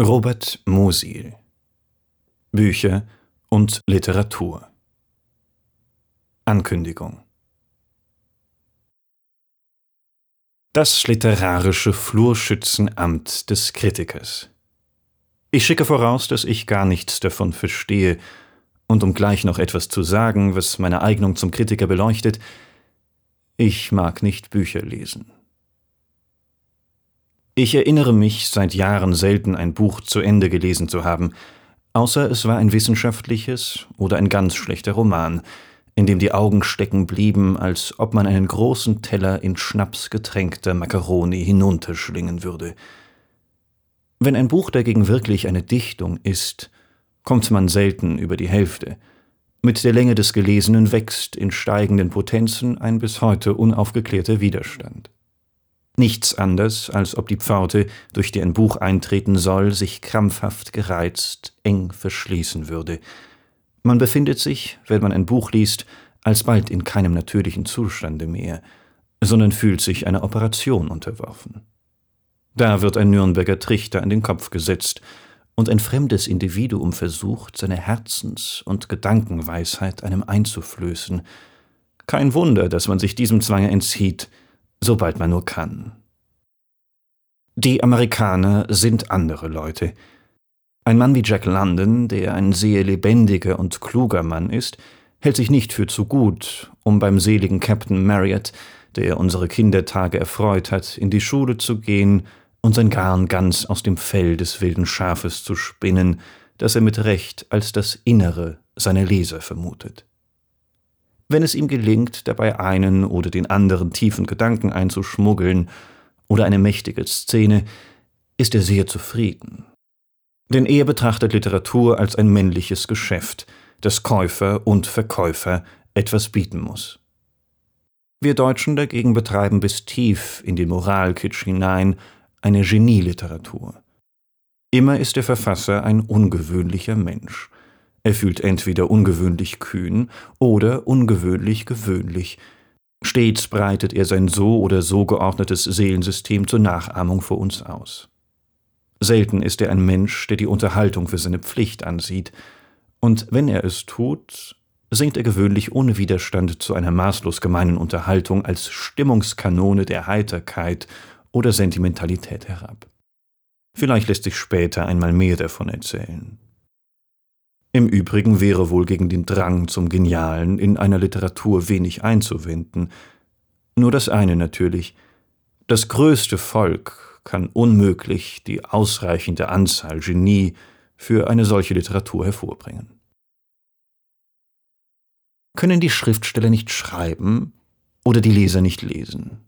Robert Musil. Bücher und Literatur. Ankündigung. Das literarische Flurschützenamt des Kritikers. Ich schicke voraus, dass ich gar nichts davon verstehe, und um gleich noch etwas zu sagen, was meine Eignung zum Kritiker beleuchtet, ich mag nicht Bücher lesen. Ich erinnere mich seit Jahren selten ein Buch zu Ende gelesen zu haben, außer es war ein wissenschaftliches oder ein ganz schlechter Roman, in dem die Augen stecken blieben, als ob man einen großen Teller in Schnaps getränkter Makaroni hinunterschlingen würde. Wenn ein Buch dagegen wirklich eine Dichtung ist, kommt man selten über die Hälfte. Mit der Länge des Gelesenen wächst in steigenden Potenzen ein bis heute unaufgeklärter Widerstand. Nichts anders, als ob die Pforte, durch die ein Buch eintreten soll, sich krampfhaft gereizt, eng verschließen würde. Man befindet sich, wenn man ein Buch liest, alsbald in keinem natürlichen Zustande mehr, sondern fühlt sich einer Operation unterworfen. Da wird ein Nürnberger Trichter an den Kopf gesetzt, und ein fremdes Individuum versucht, seine Herzens- und Gedankenweisheit einem einzuflößen. Kein Wunder, dass man sich diesem Zwange entzieht, sobald man nur kann. Die Amerikaner sind andere Leute. Ein Mann wie Jack London, der ein sehr lebendiger und kluger Mann ist, hält sich nicht für zu gut, um beim seligen Captain Marriott, der unsere Kindertage erfreut hat, in die Schule zu gehen und sein Garn ganz aus dem Fell des wilden Schafes zu spinnen, das er mit Recht als das Innere seiner Leser vermutet. Wenn es ihm gelingt, dabei einen oder den anderen tiefen Gedanken einzuschmuggeln oder eine mächtige Szene, ist er sehr zufrieden. Denn er betrachtet Literatur als ein männliches Geschäft, das Käufer und Verkäufer etwas bieten muss. Wir Deutschen dagegen betreiben bis tief in den Moralkitsch hinein eine Genieliteratur. Immer ist der Verfasser ein ungewöhnlicher Mensch, er fühlt entweder ungewöhnlich kühn oder ungewöhnlich gewöhnlich. Stets breitet er sein so oder so geordnetes Seelensystem zur Nachahmung vor uns aus. Selten ist er ein Mensch, der die Unterhaltung für seine Pflicht ansieht, und wenn er es tut, sinkt er gewöhnlich ohne Widerstand zu einer maßlos gemeinen Unterhaltung als Stimmungskanone der Heiterkeit oder Sentimentalität herab. Vielleicht lässt sich später einmal mehr davon erzählen. Im Übrigen wäre wohl gegen den Drang zum Genialen in einer Literatur wenig einzuwenden. Nur das eine natürlich. Das größte Volk kann unmöglich die ausreichende Anzahl Genie für eine solche Literatur hervorbringen. Können die Schriftsteller nicht schreiben oder die Leser nicht lesen?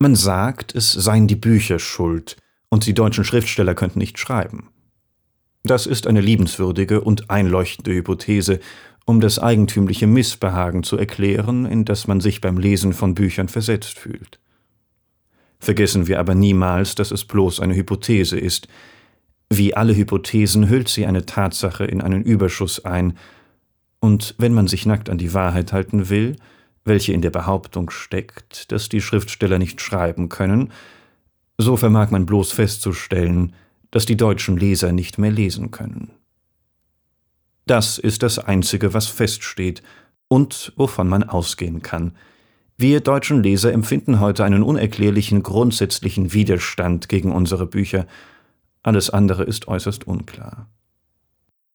Man sagt, es seien die Bücher schuld und die deutschen Schriftsteller könnten nicht schreiben. Das ist eine liebenswürdige und einleuchtende Hypothese, um das eigentümliche Missbehagen zu erklären, in das man sich beim Lesen von Büchern versetzt fühlt. Vergessen wir aber niemals, dass es bloß eine Hypothese ist. Wie alle Hypothesen hüllt sie eine Tatsache in einen Überschuss ein, und wenn man sich nackt an die Wahrheit halten will, welche in der Behauptung steckt, dass die Schriftsteller nicht schreiben können, so vermag man bloß festzustellen, dass die deutschen Leser nicht mehr lesen können. Das ist das Einzige, was feststeht und wovon man ausgehen kann. Wir deutschen Leser empfinden heute einen unerklärlichen grundsätzlichen Widerstand gegen unsere Bücher. Alles andere ist äußerst unklar.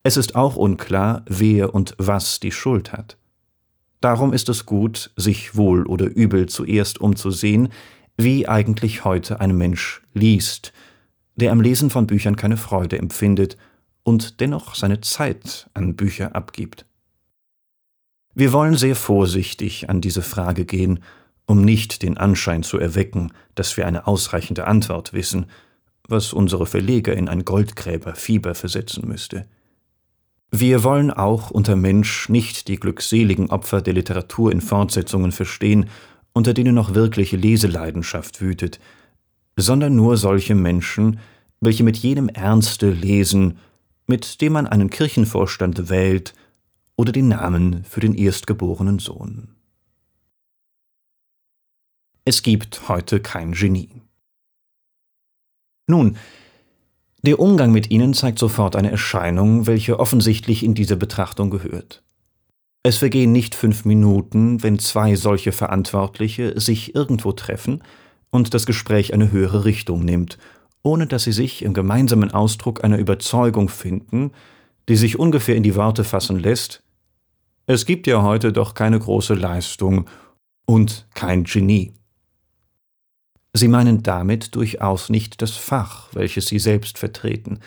Es ist auch unklar, wer und was die Schuld hat. Darum ist es gut, sich wohl oder übel zuerst umzusehen, wie eigentlich heute ein Mensch liest, der am Lesen von Büchern keine Freude empfindet und dennoch seine Zeit an Bücher abgibt. Wir wollen sehr vorsichtig an diese Frage gehen, um nicht den Anschein zu erwecken, dass wir eine ausreichende Antwort wissen, was unsere Verleger in ein Goldgräberfieber versetzen müsste. Wir wollen auch unter Mensch nicht die glückseligen Opfer der Literatur in Fortsetzungen verstehen, unter denen noch wirkliche Leseleidenschaft wütet, sondern nur solche Menschen, welche mit jenem Ernste lesen, mit dem man einen Kirchenvorstand wählt oder den Namen für den erstgeborenen Sohn. Es gibt heute kein Genie. Nun, Der Umgang mit ihnen zeigt sofort eine Erscheinung, welche offensichtlich in diese Betrachtung gehört. Es vergehen nicht fünf Minuten, wenn zwei solche Verantwortliche sich irgendwo treffen und das Gespräch eine höhere Richtung nimmt, ohne dass sie sich im gemeinsamen Ausdruck einer Überzeugung finden, die sich ungefähr in die Worte fassen lässt Es gibt ja heute doch keine große Leistung und kein Genie. Sie meinen damit durchaus nicht das Fach, welches Sie selbst vertreten,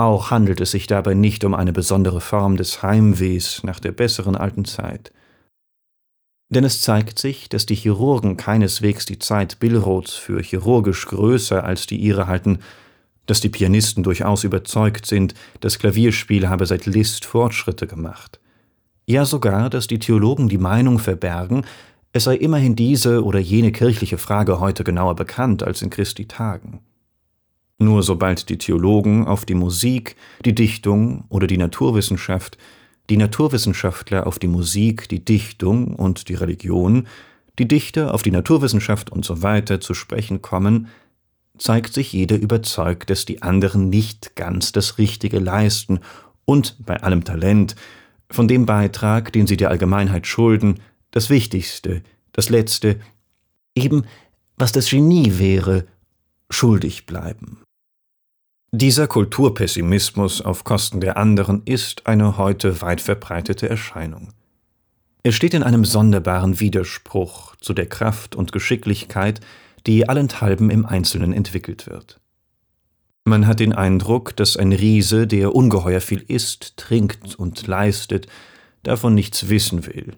auch handelt es sich dabei nicht um eine besondere Form des Heimwehs nach der besseren alten Zeit. Denn es zeigt sich, dass die Chirurgen keineswegs die Zeit Billroths für chirurgisch größer als die ihre halten, dass die Pianisten durchaus überzeugt sind, das Klavierspiel habe seit Liszt Fortschritte gemacht. Ja sogar, dass die Theologen die Meinung verbergen, es sei immerhin diese oder jene kirchliche Frage heute genauer bekannt als in Christi Tagen. Nur sobald die Theologen auf die Musik, die Dichtung oder die Naturwissenschaft, die Naturwissenschaftler auf die Musik, die Dichtung und die Religion, die Dichter auf die Naturwissenschaft und so weiter zu sprechen kommen, zeigt sich jeder überzeugt, dass die anderen nicht ganz das Richtige leisten und bei allem Talent, von dem Beitrag, den sie der Allgemeinheit schulden, das Wichtigste, das Letzte, eben was das Genie wäre, schuldig bleiben. Dieser Kulturpessimismus auf Kosten der anderen ist eine heute weit verbreitete Erscheinung. Er steht in einem sonderbaren Widerspruch zu der Kraft und Geschicklichkeit, die allenthalben im Einzelnen entwickelt wird. Man hat den Eindruck, dass ein Riese, der ungeheuer viel isst, trinkt und leistet, davon nichts wissen will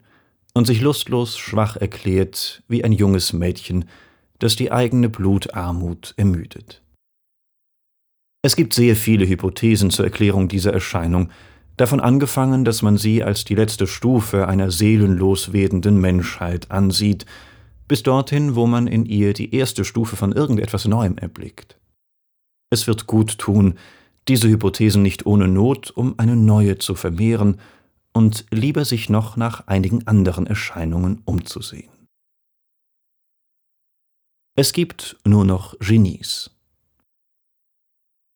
und sich lustlos schwach erklärt wie ein junges Mädchen, das die eigene Blutarmut ermüdet. Es gibt sehr viele Hypothesen zur Erklärung dieser Erscheinung, davon angefangen, dass man sie als die letzte Stufe einer seelenlos werdenden Menschheit ansieht, bis dorthin, wo man in ihr die erste Stufe von irgendetwas Neuem erblickt. Es wird gut tun, diese Hypothesen nicht ohne Not, um eine neue zu vermehren und lieber sich noch nach einigen anderen Erscheinungen umzusehen. Es gibt nur noch Genies.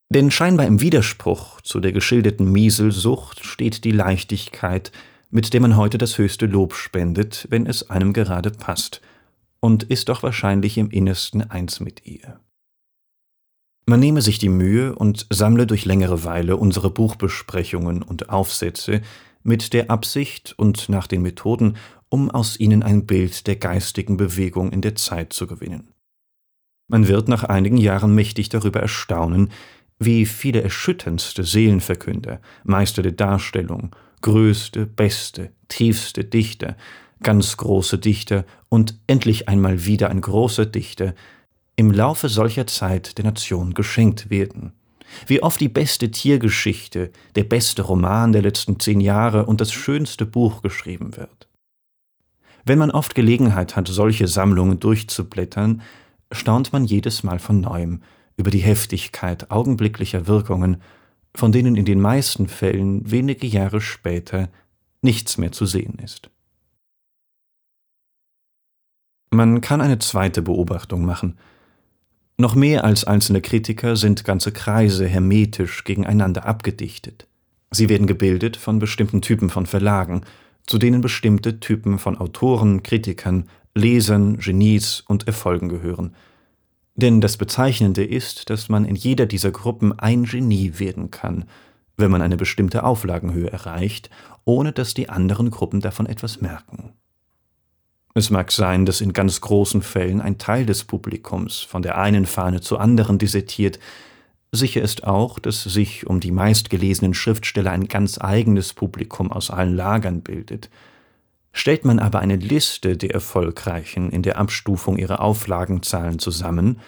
Denn scheinbar im Widerspruch zu der geschilderten Mieselsucht steht die Leichtigkeit, mit der man heute das höchste Lob spendet, wenn es einem gerade passt, und ist doch wahrscheinlich im Innersten eins mit ihr. Man nehme sich die Mühe und sammle durch längere Weile unsere Buchbesprechungen und Aufsätze mit der Absicht und nach den Methoden, um aus ihnen ein Bild der geistigen Bewegung in der Zeit zu gewinnen. Man wird nach einigen Jahren mächtig darüber erstaunen, wie viele erschütterndste Seelenverkünder, Meister der Darstellung, größte, beste, tiefste Dichter, ganz große Dichter und endlich einmal wieder ein großer Dichter im Laufe solcher Zeit der Nation geschenkt werden. Wie oft die beste Tiergeschichte, der beste Roman der letzten zehn Jahre und das schönste Buch geschrieben wird. Wenn man oft Gelegenheit hat, solche Sammlungen durchzublättern, staunt man jedes Mal von neuem, über die Heftigkeit augenblicklicher Wirkungen, von denen in den meisten Fällen wenige Jahre später nichts mehr zu sehen ist. Man kann eine zweite Beobachtung machen. Noch mehr als einzelne Kritiker sind ganze Kreise hermetisch gegeneinander abgedichtet. Sie werden gebildet von bestimmten Typen von Verlagen, zu denen bestimmte Typen von Autoren, Kritikern, Lesern, Genies und Erfolgen gehören – denn das Bezeichnende ist, dass man in jeder dieser Gruppen ein Genie werden kann, wenn man eine bestimmte Auflagenhöhe erreicht, ohne dass die anderen Gruppen davon etwas merken. Es mag sein, dass in ganz großen Fällen ein Teil des Publikums von der einen Fahne zur anderen desertiert, sicher ist auch, dass sich um die meistgelesenen Schriftsteller ein ganz eigenes Publikum aus allen Lagern bildet – Stellt man aber eine Liste der Erfolgreichen in der Abstufung ihrer Auflagenzahlen zusammen,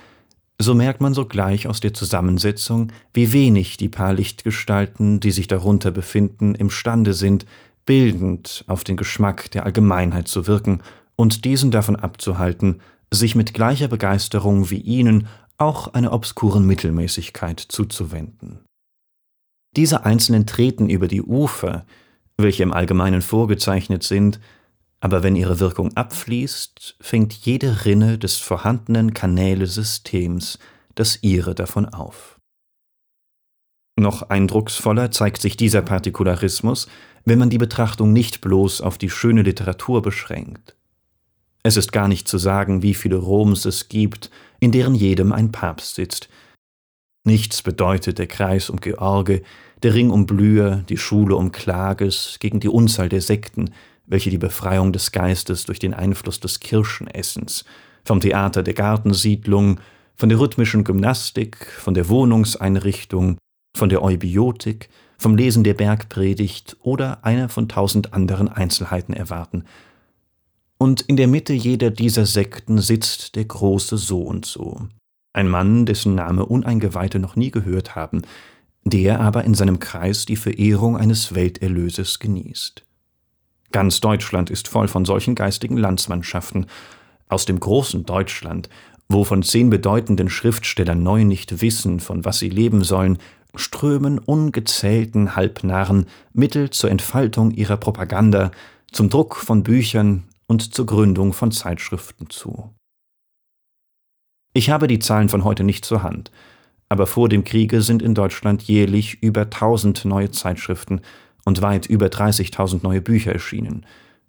so merkt man sogleich aus der Zusammensetzung, wie wenig die paar Lichtgestalten, die sich darunter befinden, imstande sind, bildend auf den Geschmack der Allgemeinheit zu wirken und diesen davon abzuhalten, sich mit gleicher Begeisterung wie ihnen auch einer obskuren Mittelmäßigkeit zuzuwenden. Diese Einzelnen treten über die Ufer, welche im Allgemeinen vorgezeichnet sind, aber wenn ihre Wirkung abfließt, fängt jede Rinne des vorhandenen Kanälesystems das ihre davon auf. Noch eindrucksvoller zeigt sich dieser Partikularismus, wenn man die Betrachtung nicht bloß auf die schöne Literatur beschränkt. Es ist gar nicht zu sagen, wie viele Roms es gibt, in deren jedem ein Papst sitzt. Nichts bedeutet der Kreis um George, der Ring um Blüher, die Schule um Klages gegen die Unzahl der Sekten, welche die Befreiung des Geistes durch den Einfluss des Kirchenessens, vom Theater der Gartensiedlung, von der rhythmischen Gymnastik, von der Wohnungseinrichtung, von der Eubiotik, vom Lesen der Bergpredigt oder einer von tausend anderen Einzelheiten erwarten. Und in der Mitte jeder dieser Sekten sitzt der große So und so, ein Mann, dessen Name Uneingeweihte noch nie gehört haben, der aber in seinem Kreis die Verehrung eines Welterlöses genießt. Ganz Deutschland ist voll von solchen geistigen Landsmannschaften. Aus dem großen Deutschland, wo von zehn bedeutenden Schriftstellern neu nicht wissen, von was sie leben sollen, strömen ungezählten Halbnarren Mittel zur Entfaltung ihrer Propaganda, zum Druck von Büchern und zur Gründung von Zeitschriften zu. Ich habe die Zahlen von heute nicht zur Hand, aber vor dem Kriege sind in Deutschland jährlich über tausend neue Zeitschriften und weit über 30.000 neue Bücher erschienen,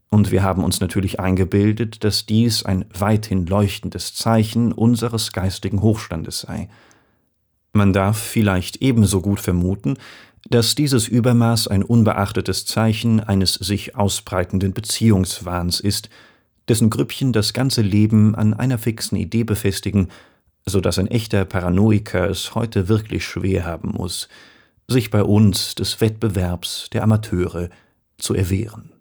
und wir haben uns natürlich eingebildet, dass dies ein weithin leuchtendes Zeichen unseres geistigen Hochstandes sei. Man darf vielleicht ebenso gut vermuten, dass dieses Übermaß ein unbeachtetes Zeichen eines sich ausbreitenden Beziehungswahns ist, dessen Grüppchen das ganze Leben an einer fixen Idee befestigen, so dass ein echter Paranoiker es heute wirklich schwer haben muss, sich bei uns des Wettbewerbs der Amateure zu erwehren.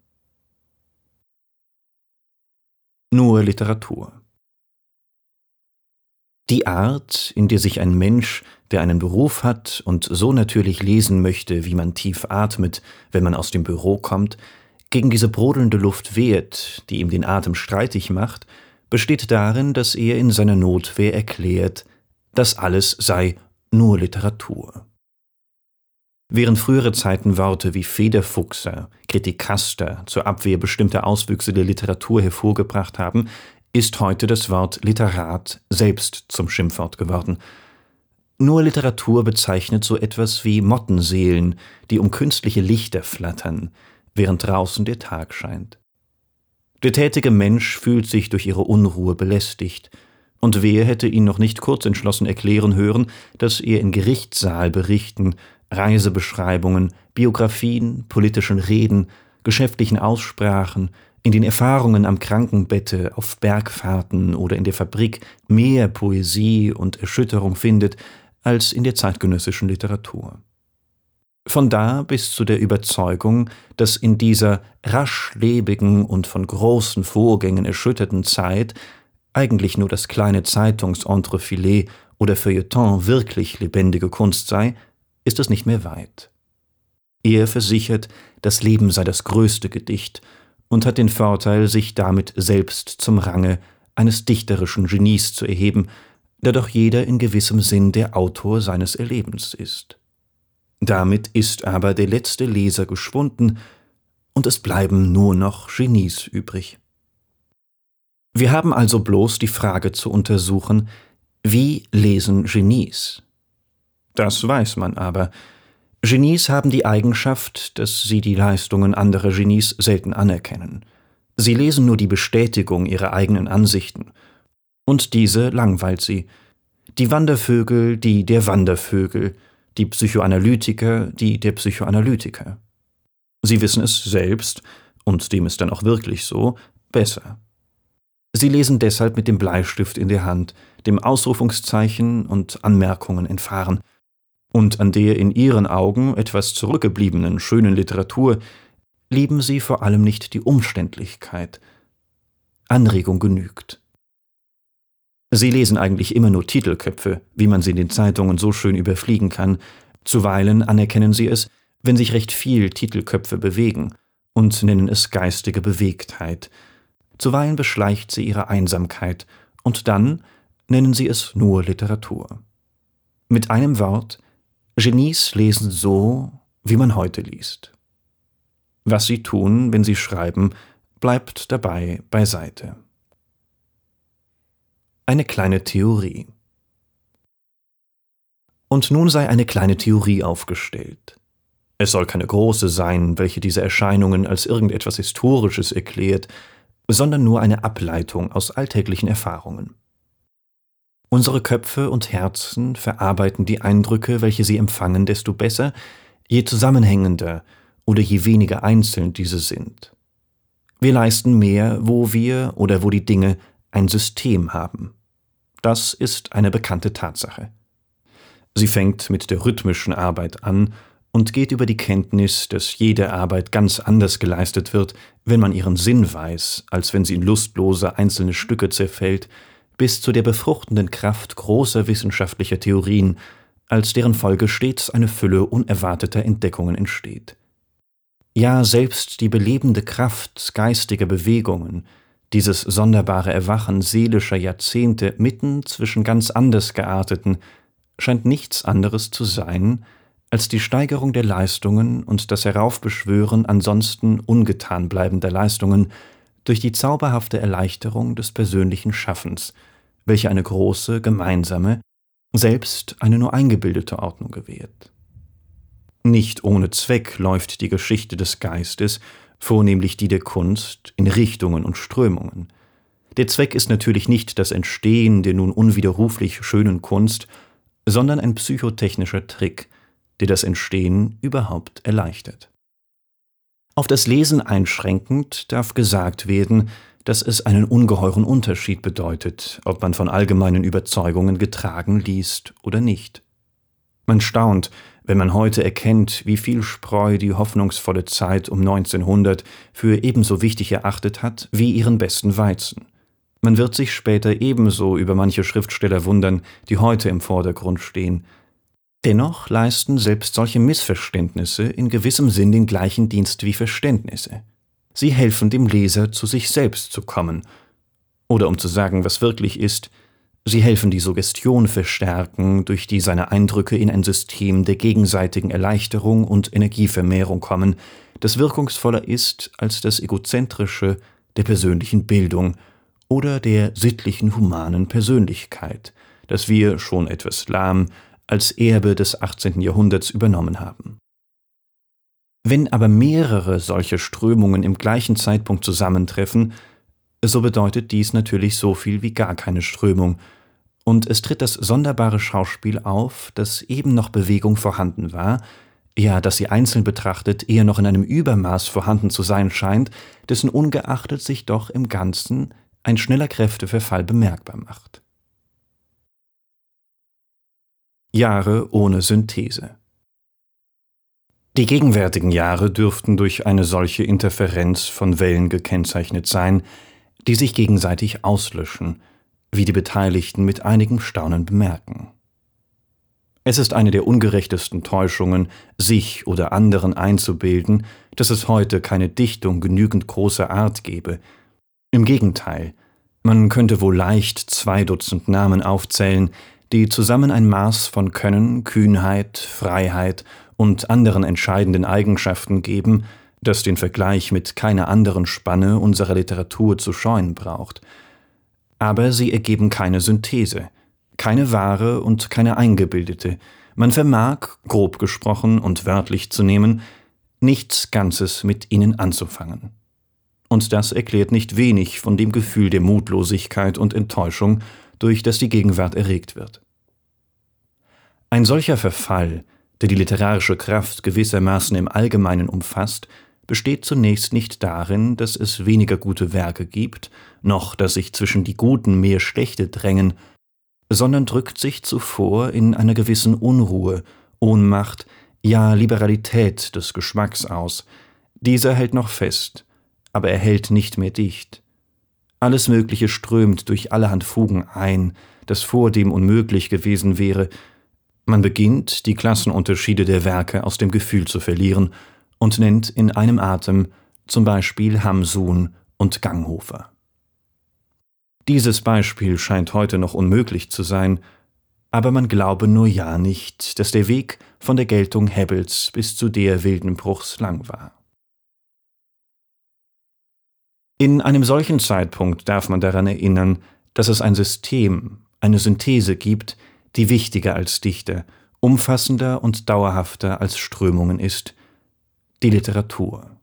Nur Literatur. Die Art, in der sich ein Mensch, der einen Beruf hat und so natürlich lesen möchte, wie man tief atmet, wenn man aus dem Büro kommt, gegen diese brodelnde Luft wehrt, die ihm den Atem streitig macht, besteht darin, dass er in seiner Notwehr erklärt, das alles sei nur Literatur. Während frühere Zeiten Worte wie Federfuchser, Kritikaster zur Abwehr bestimmter Auswüchse der Literatur hervorgebracht haben, ist heute das Wort Literat selbst zum Schimpfwort geworden. Nur Literatur bezeichnet so etwas wie Mottenseelen, die um künstliche Lichter flattern, während draußen der Tag scheint. Der tätige Mensch fühlt sich durch ihre Unruhe belästigt, und wer hätte ihn noch nicht kurz entschlossen erklären hören, dass er in Gerichtssaal-Berichten, Reisebeschreibungen, Biografien, politischen Reden, geschäftlichen Aussprachen, in den Erfahrungen am Krankenbette, auf Bergfahrten oder in der Fabrik mehr Poesie und Erschütterung findet als in der zeitgenössischen Literatur. Von da bis zu der Überzeugung, dass in dieser rasch lebigen und von großen Vorgängen erschütterten Zeit eigentlich nur das kleine Zeitungsentrefilett oder Feuilleton wirklich lebendige Kunst sei, ist es nicht mehr weit. Er versichert, das Leben sei das größte Gedicht und hat den Vorteil, sich damit selbst zum Range eines dichterischen Genies zu erheben, da doch jeder in gewissem Sinn der Autor seines Erlebens ist. Damit ist aber der letzte Leser geschwunden, und es bleiben nur noch Genies übrig. Wir haben also bloß die Frage zu untersuchen, wie lesen Genies? Das weiß man aber, Genies haben die Eigenschaft, dass sie die Leistungen anderer Genies selten anerkennen. Sie lesen nur die Bestätigung ihrer eigenen Ansichten. Und diese langweilt sie. Die Wandervögel, die der Wandervögel, die Psychoanalytiker, die der Psychoanalytiker. Sie wissen es selbst, und dem ist dann auch wirklich so, besser. Sie lesen deshalb mit dem Bleistift in der Hand, dem Ausrufungszeichen und Anmerkungen entfahren, und an der in ihren Augen etwas zurückgebliebenen schönen Literatur lieben sie vor allem nicht die Umständlichkeit. Anregung genügt. Sie lesen eigentlich immer nur Titelköpfe, wie man sie in den Zeitungen so schön überfliegen kann, zuweilen anerkennen sie es, wenn sich recht viel Titelköpfe bewegen, und nennen es geistige Bewegtheit, zuweilen beschleicht sie ihre Einsamkeit, und dann nennen sie es nur Literatur. Mit einem Wort, Genies lesen so, wie man heute liest. Was sie tun, wenn sie schreiben, bleibt dabei beiseite. Eine kleine Theorie. Und nun sei eine kleine Theorie aufgestellt. Es soll keine große sein, welche diese Erscheinungen als irgendetwas Historisches erklärt, sondern nur eine Ableitung aus alltäglichen Erfahrungen. Unsere Köpfe und Herzen verarbeiten die Eindrücke, welche sie empfangen, desto besser, je zusammenhängender oder je weniger einzeln diese sind. Wir leisten mehr, wo wir oder wo die Dinge ein System haben. Das ist eine bekannte Tatsache. Sie fängt mit der rhythmischen Arbeit an und geht über die Kenntnis, dass jede Arbeit ganz anders geleistet wird, wenn man ihren Sinn weiß, als wenn sie in lustlose einzelne Stücke zerfällt, bis zu der befruchtenden Kraft großer wissenschaftlicher Theorien, als deren Folge stets eine Fülle unerwarteter Entdeckungen entsteht. Ja, selbst die belebende Kraft geistiger Bewegungen, dieses sonderbare Erwachen seelischer Jahrzehnte mitten zwischen ganz anders gearteten, scheint nichts anderes zu sein, als die Steigerung der Leistungen und das Heraufbeschwören ansonsten ungetan bleibender Leistungen durch die zauberhafte Erleichterung des persönlichen Schaffens, welche eine große, gemeinsame, selbst eine nur eingebildete Ordnung gewährt. Nicht ohne Zweck läuft die Geschichte des Geistes, vornehmlich die der Kunst, in Richtungen und Strömungen. Der Zweck ist natürlich nicht das Entstehen der nun unwiderruflich schönen Kunst, sondern ein psychotechnischer Trick, der das Entstehen überhaupt erleichtert. Auf das Lesen einschränkend darf gesagt werden, dass es einen ungeheuren Unterschied bedeutet, ob man von allgemeinen Überzeugungen getragen liest oder nicht. Man staunt, wenn man heute erkennt, wie viel Spreu die hoffnungsvolle Zeit um 1900 für ebenso wichtig erachtet hat wie ihren besten Weizen. Man wird sich später ebenso über manche Schriftsteller wundern, die heute im Vordergrund stehen. Dennoch leisten selbst solche Missverständnisse in gewissem Sinn den gleichen Dienst wie Verständnisse. Sie helfen dem Leser zu sich selbst zu kommen. Oder um zu sagen, was wirklich ist, sie helfen die Suggestion verstärken, durch die seine Eindrücke in ein System der gegenseitigen Erleichterung und Energievermehrung kommen, das wirkungsvoller ist als das egozentrische der persönlichen Bildung oder der sittlichen humanen Persönlichkeit, das wir schon etwas lahm als Erbe des 18. Jahrhunderts übernommen haben. Wenn aber mehrere solche Strömungen im gleichen Zeitpunkt zusammentreffen, so bedeutet dies natürlich so viel wie gar keine Strömung, und es tritt das sonderbare Schauspiel auf, dass eben noch Bewegung vorhanden war, ja, dass sie einzeln betrachtet eher noch in einem Übermaß vorhanden zu sein scheint, dessen ungeachtet sich doch im Ganzen ein schneller Kräfteverfall bemerkbar macht. Jahre ohne Synthese die gegenwärtigen Jahre dürften durch eine solche Interferenz von Wellen gekennzeichnet sein, die sich gegenseitig auslöschen, wie die Beteiligten mit einigem Staunen bemerken. Es ist eine der ungerechtesten Täuschungen, sich oder anderen einzubilden, dass es heute keine Dichtung genügend großer Art gebe. Im Gegenteil, man könnte wohl leicht zwei Dutzend Namen aufzählen, die zusammen ein Maß von Können, Kühnheit, Freiheit und anderen entscheidenden Eigenschaften geben, das den Vergleich mit keiner anderen Spanne unserer Literatur zu scheuen braucht. Aber sie ergeben keine Synthese, keine wahre und keine eingebildete. Man vermag, grob gesprochen und wörtlich zu nehmen, nichts Ganzes mit ihnen anzufangen. Und das erklärt nicht wenig von dem Gefühl der Mutlosigkeit und Enttäuschung, durch das die Gegenwart erregt wird. Ein solcher Verfall, der die literarische Kraft gewissermaßen im Allgemeinen umfasst, besteht zunächst nicht darin, dass es weniger gute Werke gibt, noch dass sich zwischen die guten mehr schlechte drängen, sondern drückt sich zuvor in einer gewissen Unruhe, Ohnmacht, ja Liberalität des Geschmacks aus. Dieser hält noch fest, aber er hält nicht mehr dicht. Alles Mögliche strömt durch allerhand Fugen ein, das vordem unmöglich gewesen wäre, man beginnt, die Klassenunterschiede der Werke aus dem Gefühl zu verlieren und nennt in einem Atem zum Beispiel Hamsun und Ganghofer. Dieses Beispiel scheint heute noch unmöglich zu sein, aber man glaube nur ja nicht, dass der Weg von der Geltung Hebbels bis zu der Wildenbruchs lang war. In einem solchen Zeitpunkt darf man daran erinnern, dass es ein System, eine Synthese gibt, die wichtiger als Dichter umfassender und dauerhafter als Strömungen ist, die Literatur.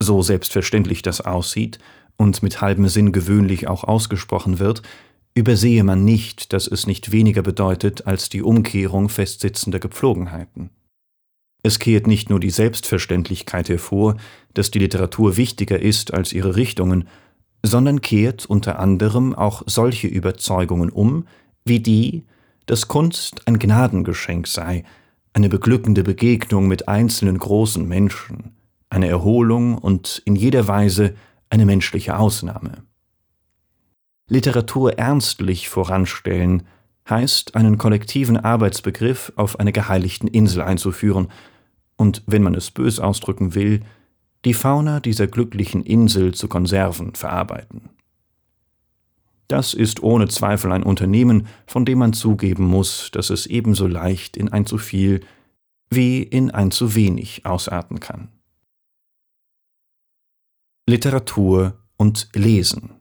So selbstverständlich das aussieht und mit halbem Sinn gewöhnlich auch ausgesprochen wird, übersehe man nicht, dass es nicht weniger bedeutet als die Umkehrung festsitzender Gepflogenheiten. Es kehrt nicht nur die Selbstverständlichkeit hervor, dass die Literatur wichtiger ist als ihre Richtungen, sondern kehrt unter anderem auch solche Überzeugungen um, wie die, dass Kunst ein Gnadengeschenk sei, eine beglückende Begegnung mit einzelnen großen Menschen, eine Erholung und in jeder Weise eine menschliche Ausnahme. Literatur ernstlich voranstellen heißt, einen kollektiven Arbeitsbegriff auf einer geheiligten Insel einzuführen und, wenn man es bös ausdrücken will, die Fauna dieser glücklichen Insel zu Konserven verarbeiten. Das ist ohne Zweifel ein Unternehmen, von dem man zugeben muss, dass es ebenso leicht in ein zu viel wie in ein zu wenig ausarten kann. Literatur und Lesen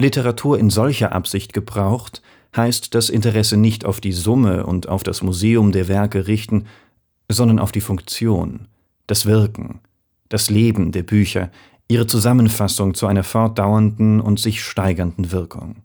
Literatur in solcher Absicht gebraucht, heißt das Interesse nicht auf die Summe und auf das Museum der Werke richten, sondern auf die Funktion, das Wirken, das Leben der Bücher, ihre Zusammenfassung zu einer fortdauernden und sich steigernden Wirkung.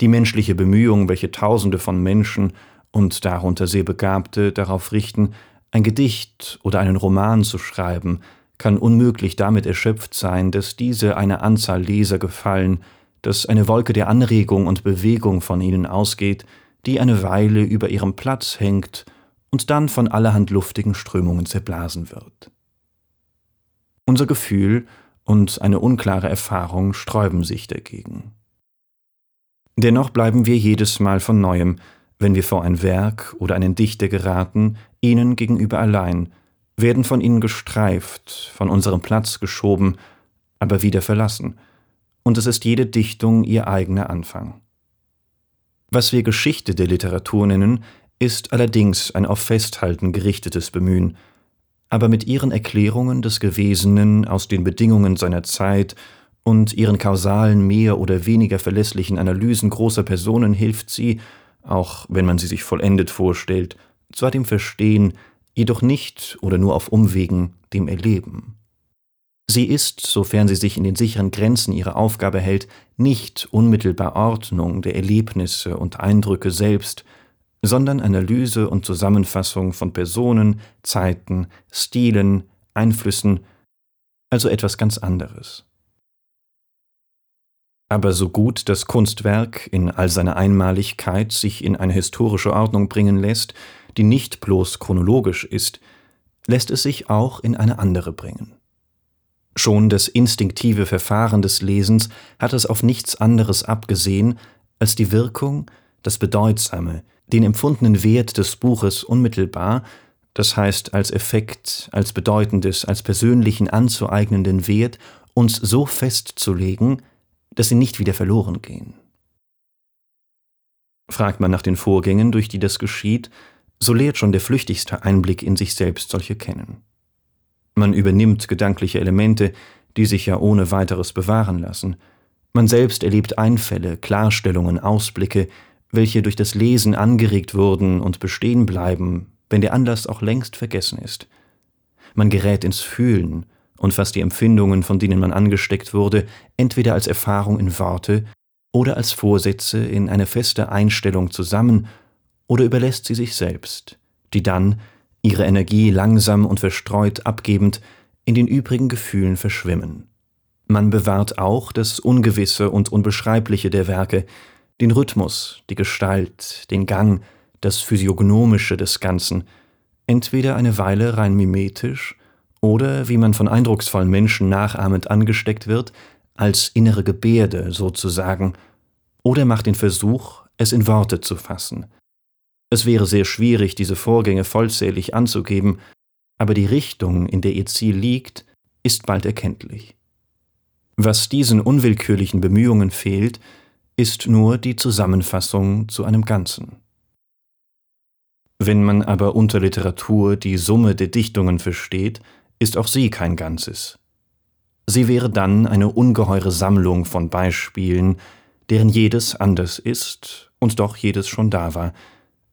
Die menschliche Bemühung, welche Tausende von Menschen und darunter sehr Begabte darauf richten, ein Gedicht oder einen Roman zu schreiben, kann unmöglich damit erschöpft sein, dass diese eine Anzahl Leser gefallen, dass eine Wolke der Anregung und Bewegung von ihnen ausgeht, die eine Weile über ihrem Platz hängt und dann von allerhand luftigen Strömungen zerblasen wird. Unser Gefühl und eine unklare Erfahrung sträuben sich dagegen. Dennoch bleiben wir jedes Mal von neuem, wenn wir vor ein Werk oder einen Dichter geraten, ihnen gegenüber allein, werden von ihnen gestreift, von unserem Platz geschoben, aber wieder verlassen, und es ist jede Dichtung ihr eigener Anfang. Was wir Geschichte der Literatur nennen, ist allerdings ein auf Festhalten gerichtetes Bemühen, aber mit ihren Erklärungen des Gewesenen aus den Bedingungen seiner Zeit und ihren kausalen mehr oder weniger verlässlichen Analysen großer Personen hilft sie, auch wenn man sie sich vollendet vorstellt, zwar dem Verstehen, jedoch nicht oder nur auf Umwegen dem Erleben. Sie ist, sofern sie sich in den sicheren Grenzen ihrer Aufgabe hält, nicht unmittelbar Ordnung der Erlebnisse und Eindrücke selbst, sondern Analyse und Zusammenfassung von Personen, Zeiten, Stilen, Einflüssen, also etwas ganz anderes. Aber so gut das Kunstwerk in all seiner Einmaligkeit sich in eine historische Ordnung bringen lässt, die nicht bloß chronologisch ist, lässt es sich auch in eine andere bringen. Schon das instinktive Verfahren des Lesens hat es auf nichts anderes abgesehen, als die Wirkung, das Bedeutsame, den empfundenen Wert des Buches unmittelbar, das heißt als Effekt, als bedeutendes, als persönlichen anzueignenden Wert, uns so festzulegen, dass sie nicht wieder verloren gehen. Fragt man nach den Vorgängen, durch die das geschieht, so lehrt schon der flüchtigste Einblick in sich selbst solche kennen. Man übernimmt gedankliche Elemente, die sich ja ohne weiteres bewahren lassen. Man selbst erlebt Einfälle, Klarstellungen, Ausblicke, welche durch das Lesen angeregt wurden und bestehen bleiben, wenn der Anlass auch längst vergessen ist. Man gerät ins Fühlen und fasst die Empfindungen, von denen man angesteckt wurde, entweder als Erfahrung in Worte oder als Vorsätze in eine feste Einstellung zusammen oder überlässt sie sich selbst, die dann, ihre Energie langsam und verstreut abgebend, in den übrigen Gefühlen verschwimmen. Man bewahrt auch das Ungewisse und Unbeschreibliche der Werke, den Rhythmus, die Gestalt, den Gang, das Physiognomische des Ganzen, entweder eine Weile rein mimetisch oder, wie man von eindrucksvollen Menschen nachahmend angesteckt wird, als innere Gebärde sozusagen, oder macht den Versuch, es in Worte zu fassen, es wäre sehr schwierig, diese Vorgänge vollzählig anzugeben, aber die Richtung, in der ihr Ziel liegt, ist bald erkenntlich. Was diesen unwillkürlichen Bemühungen fehlt, ist nur die Zusammenfassung zu einem Ganzen. Wenn man aber unter Literatur die Summe der Dichtungen versteht, ist auch sie kein Ganzes. Sie wäre dann eine ungeheure Sammlung von Beispielen, deren jedes anders ist und doch jedes schon da war,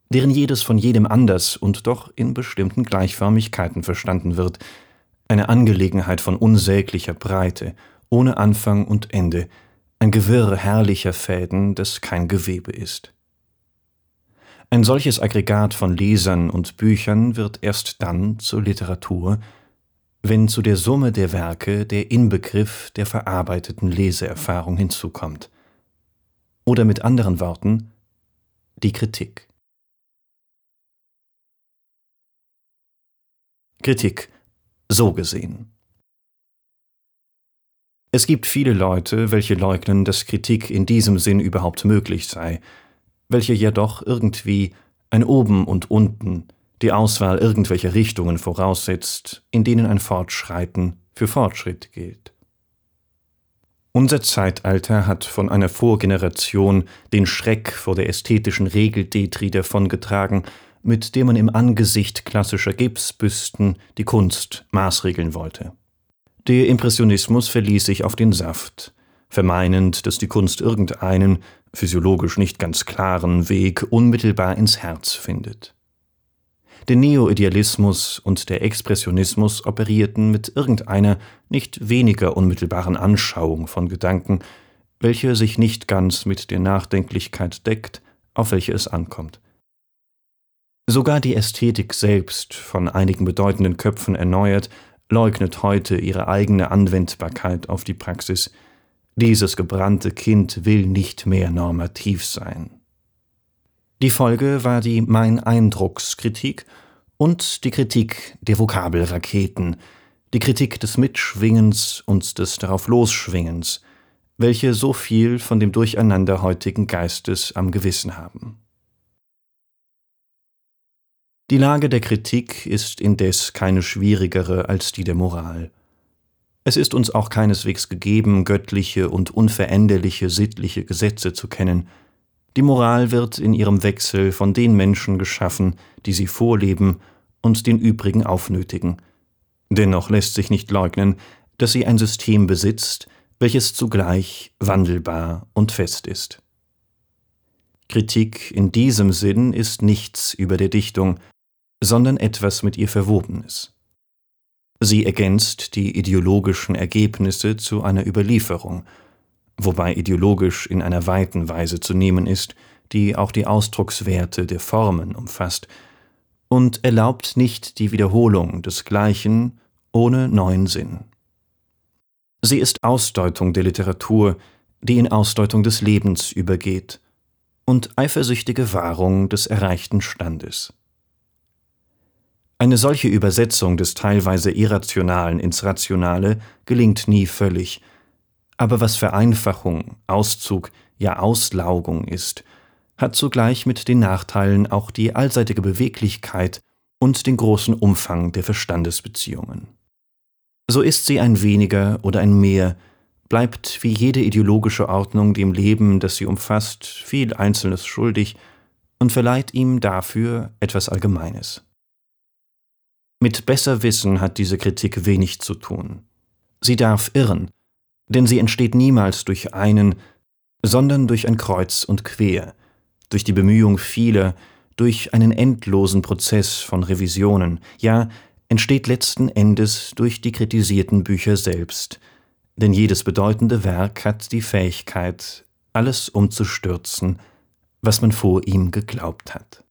deren jedes von jedem anders und doch in bestimmten Gleichförmigkeiten verstanden wird, eine Angelegenheit von unsäglicher Breite, ohne Anfang und Ende, ein Gewirr herrlicher Fäden, das kein Gewebe ist. Ein solches Aggregat von Lesern und Büchern wird erst dann zur Literatur, wenn zu der Summe der Werke der Inbegriff der verarbeiteten Leseerfahrung hinzukommt. Oder mit anderen Worten, die Kritik. Kritik, so gesehen. Es gibt viele Leute, welche leugnen, dass Kritik in diesem Sinn überhaupt möglich sei, welche jedoch irgendwie ein Oben und Unten, die Auswahl irgendwelcher Richtungen voraussetzt, in denen ein Fortschreiten für Fortschritt gilt. Unser Zeitalter hat von einer Vorgeneration den Schreck vor der ästhetischen Regeldetri davongetragen, mit dem man im Angesicht klassischer Gipsbüsten die Kunst maßregeln wollte. Der Impressionismus verließ sich auf den Saft, vermeinend, dass die Kunst irgendeinen, physiologisch nicht ganz klaren Weg unmittelbar ins Herz findet. Der Neoidealismus und der Expressionismus operierten mit irgendeiner nicht weniger unmittelbaren Anschauung von Gedanken, welche sich nicht ganz mit der Nachdenklichkeit deckt, auf welche es ankommt. Sogar die Ästhetik selbst, von einigen bedeutenden Köpfen erneuert, leugnet heute ihre eigene Anwendbarkeit auf die Praxis. Dieses gebrannte Kind will nicht mehr normativ sein. Die Folge war die Mein Eindruckskritik und die Kritik der Vokabelraketen, die Kritik des Mitschwingens und des Darauflosschwingens, welche so viel von dem Durcheinander heutigen Geistes am Gewissen haben. Die Lage der Kritik ist indes keine schwierigere als die der Moral. Es ist uns auch keineswegs gegeben, göttliche und unveränderliche sittliche Gesetze zu kennen, die Moral wird in ihrem Wechsel von den Menschen geschaffen, die sie vorleben und den übrigen aufnötigen. Dennoch lässt sich nicht leugnen, dass sie ein System besitzt, welches zugleich wandelbar und fest ist. Kritik in diesem Sinn ist nichts über der Dichtung, sondern etwas mit ihr Verwobenes. Sie ergänzt die ideologischen Ergebnisse zu einer Überlieferung, wobei ideologisch in einer weiten Weise zu nehmen ist, die auch die Ausdruckswerte der Formen umfasst, und erlaubt nicht die Wiederholung des Gleichen ohne neuen Sinn. Sie ist Ausdeutung der Literatur, die in Ausdeutung des Lebens übergeht, und eifersüchtige Wahrung des erreichten Standes. Eine solche Übersetzung des teilweise Irrationalen ins Rationale gelingt nie völlig, aber was Vereinfachung, Auszug, ja Auslaugung ist, hat zugleich mit den Nachteilen auch die allseitige Beweglichkeit und den großen Umfang der Verstandesbeziehungen. So ist sie ein weniger oder ein mehr, bleibt wie jede ideologische Ordnung dem Leben, das sie umfasst, viel Einzelnes schuldig und verleiht ihm dafür etwas Allgemeines. Mit besser Wissen hat diese Kritik wenig zu tun. Sie darf irren, denn sie entsteht niemals durch einen, sondern durch ein Kreuz und Quer, durch die Bemühung vieler, durch einen endlosen Prozess von Revisionen, ja, entsteht letzten Endes durch die kritisierten Bücher selbst, denn jedes bedeutende Werk hat die Fähigkeit, alles umzustürzen, was man vor ihm geglaubt hat.